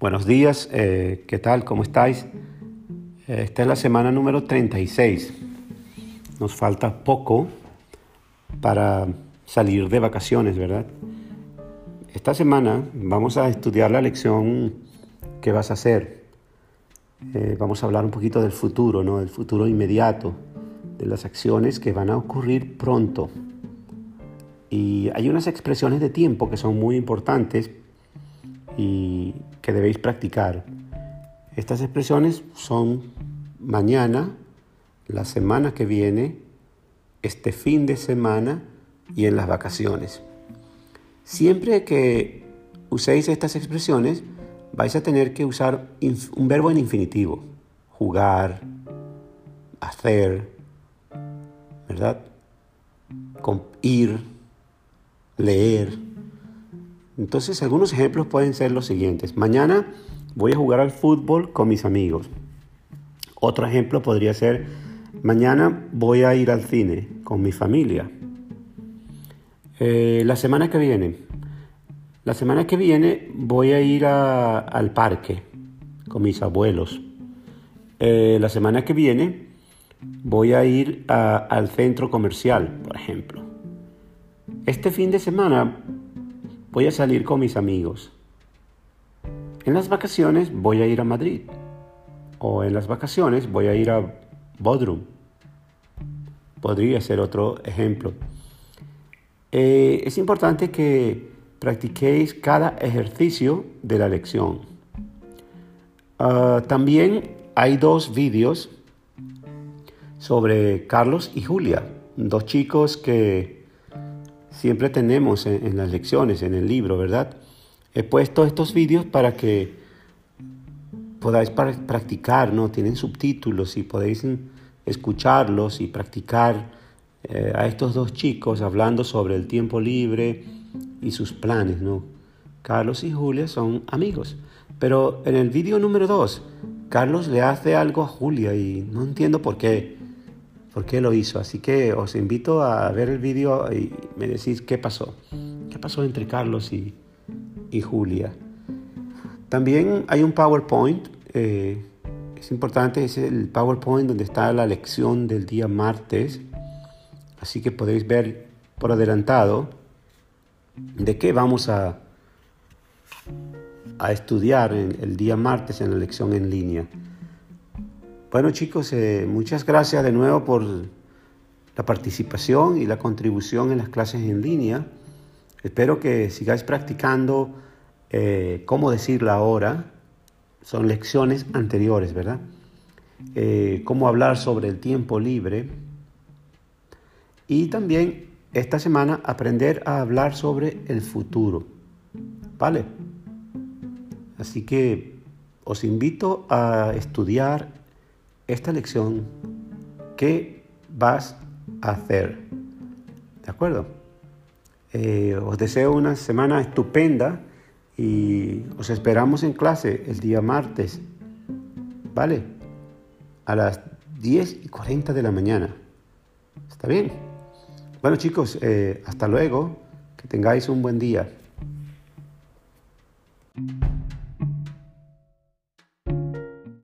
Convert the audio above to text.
Buenos días, eh, ¿qué tal? ¿Cómo estáis? Eh, esta es la semana número 36. Nos falta poco para salir de vacaciones, ¿verdad? Esta semana vamos a estudiar la lección que vas a hacer. Eh, vamos a hablar un poquito del futuro, ¿no? Del futuro inmediato, de las acciones que van a ocurrir pronto. Y hay unas expresiones de tiempo que son muy importantes y que debéis practicar. Estas expresiones son mañana, la semana que viene, este fin de semana y en las vacaciones. Siempre que uséis estas expresiones, vais a tener que usar un verbo en infinitivo. Jugar, hacer, ¿verdad? Ir, leer. Entonces, algunos ejemplos pueden ser los siguientes. Mañana voy a jugar al fútbol con mis amigos. Otro ejemplo podría ser, mañana voy a ir al cine con mi familia. Eh, la semana que viene, la semana que viene voy a ir al parque con mis abuelos. Eh, la semana que viene voy a ir al centro comercial, por ejemplo. Este fin de semana voy a salir con mis amigos. En las vacaciones voy a ir a Madrid. O en las vacaciones voy a ir a Bodrum. Podría ser otro ejemplo. Eh, es importante que practiquéis cada ejercicio de la lección. Ah, también hay dos vídeos sobre Carlos y Julia, dos chicos que siempre tenemos en, las lecciones, en el libro, ¿verdad? He puesto estos vídeos para que podáis practicar, ¿no? Tienen subtítulos y podéis escucharlos y practicar eh, a estos dos chicos hablando sobre el tiempo libre y sus planes, ¿no? Carlos y Julia son amigos, pero en el vídeo número dos, Carlos le hace algo a Julia y no entiendo por qué por qué lo hizo. Así que os invito a ver el vídeo y me decís qué pasó. ¿Qué pasó entre Carlos y, Julia? También hay un PowerPoint. Eh, es importante, es el PowerPoint donde está la lección del día martes. Así que podéis ver por adelantado de qué vamos a, a estudiar el día martes en la lección en línea. Bueno chicos, eh, muchas gracias de nuevo por la participación y la contribución en las clases en línea. Espero que sigáis practicando eh, cómo decirla ahora. Son lecciones anteriores, ¿verdad? Eh, cómo hablar sobre el tiempo libre. Y también esta semana aprender a hablar sobre el futuro. ¿Vale? Así que os invito a estudiar esta lección, ¿qué vas a hacer? ¿De acuerdo? Eh, os deseo una semana estupenda y os esperamos en clase el día martes, ¿vale? A las 10 y 40 de la mañana. ¿Está bien? Bueno chicos, eh, hasta luego, que tengáis un buen día.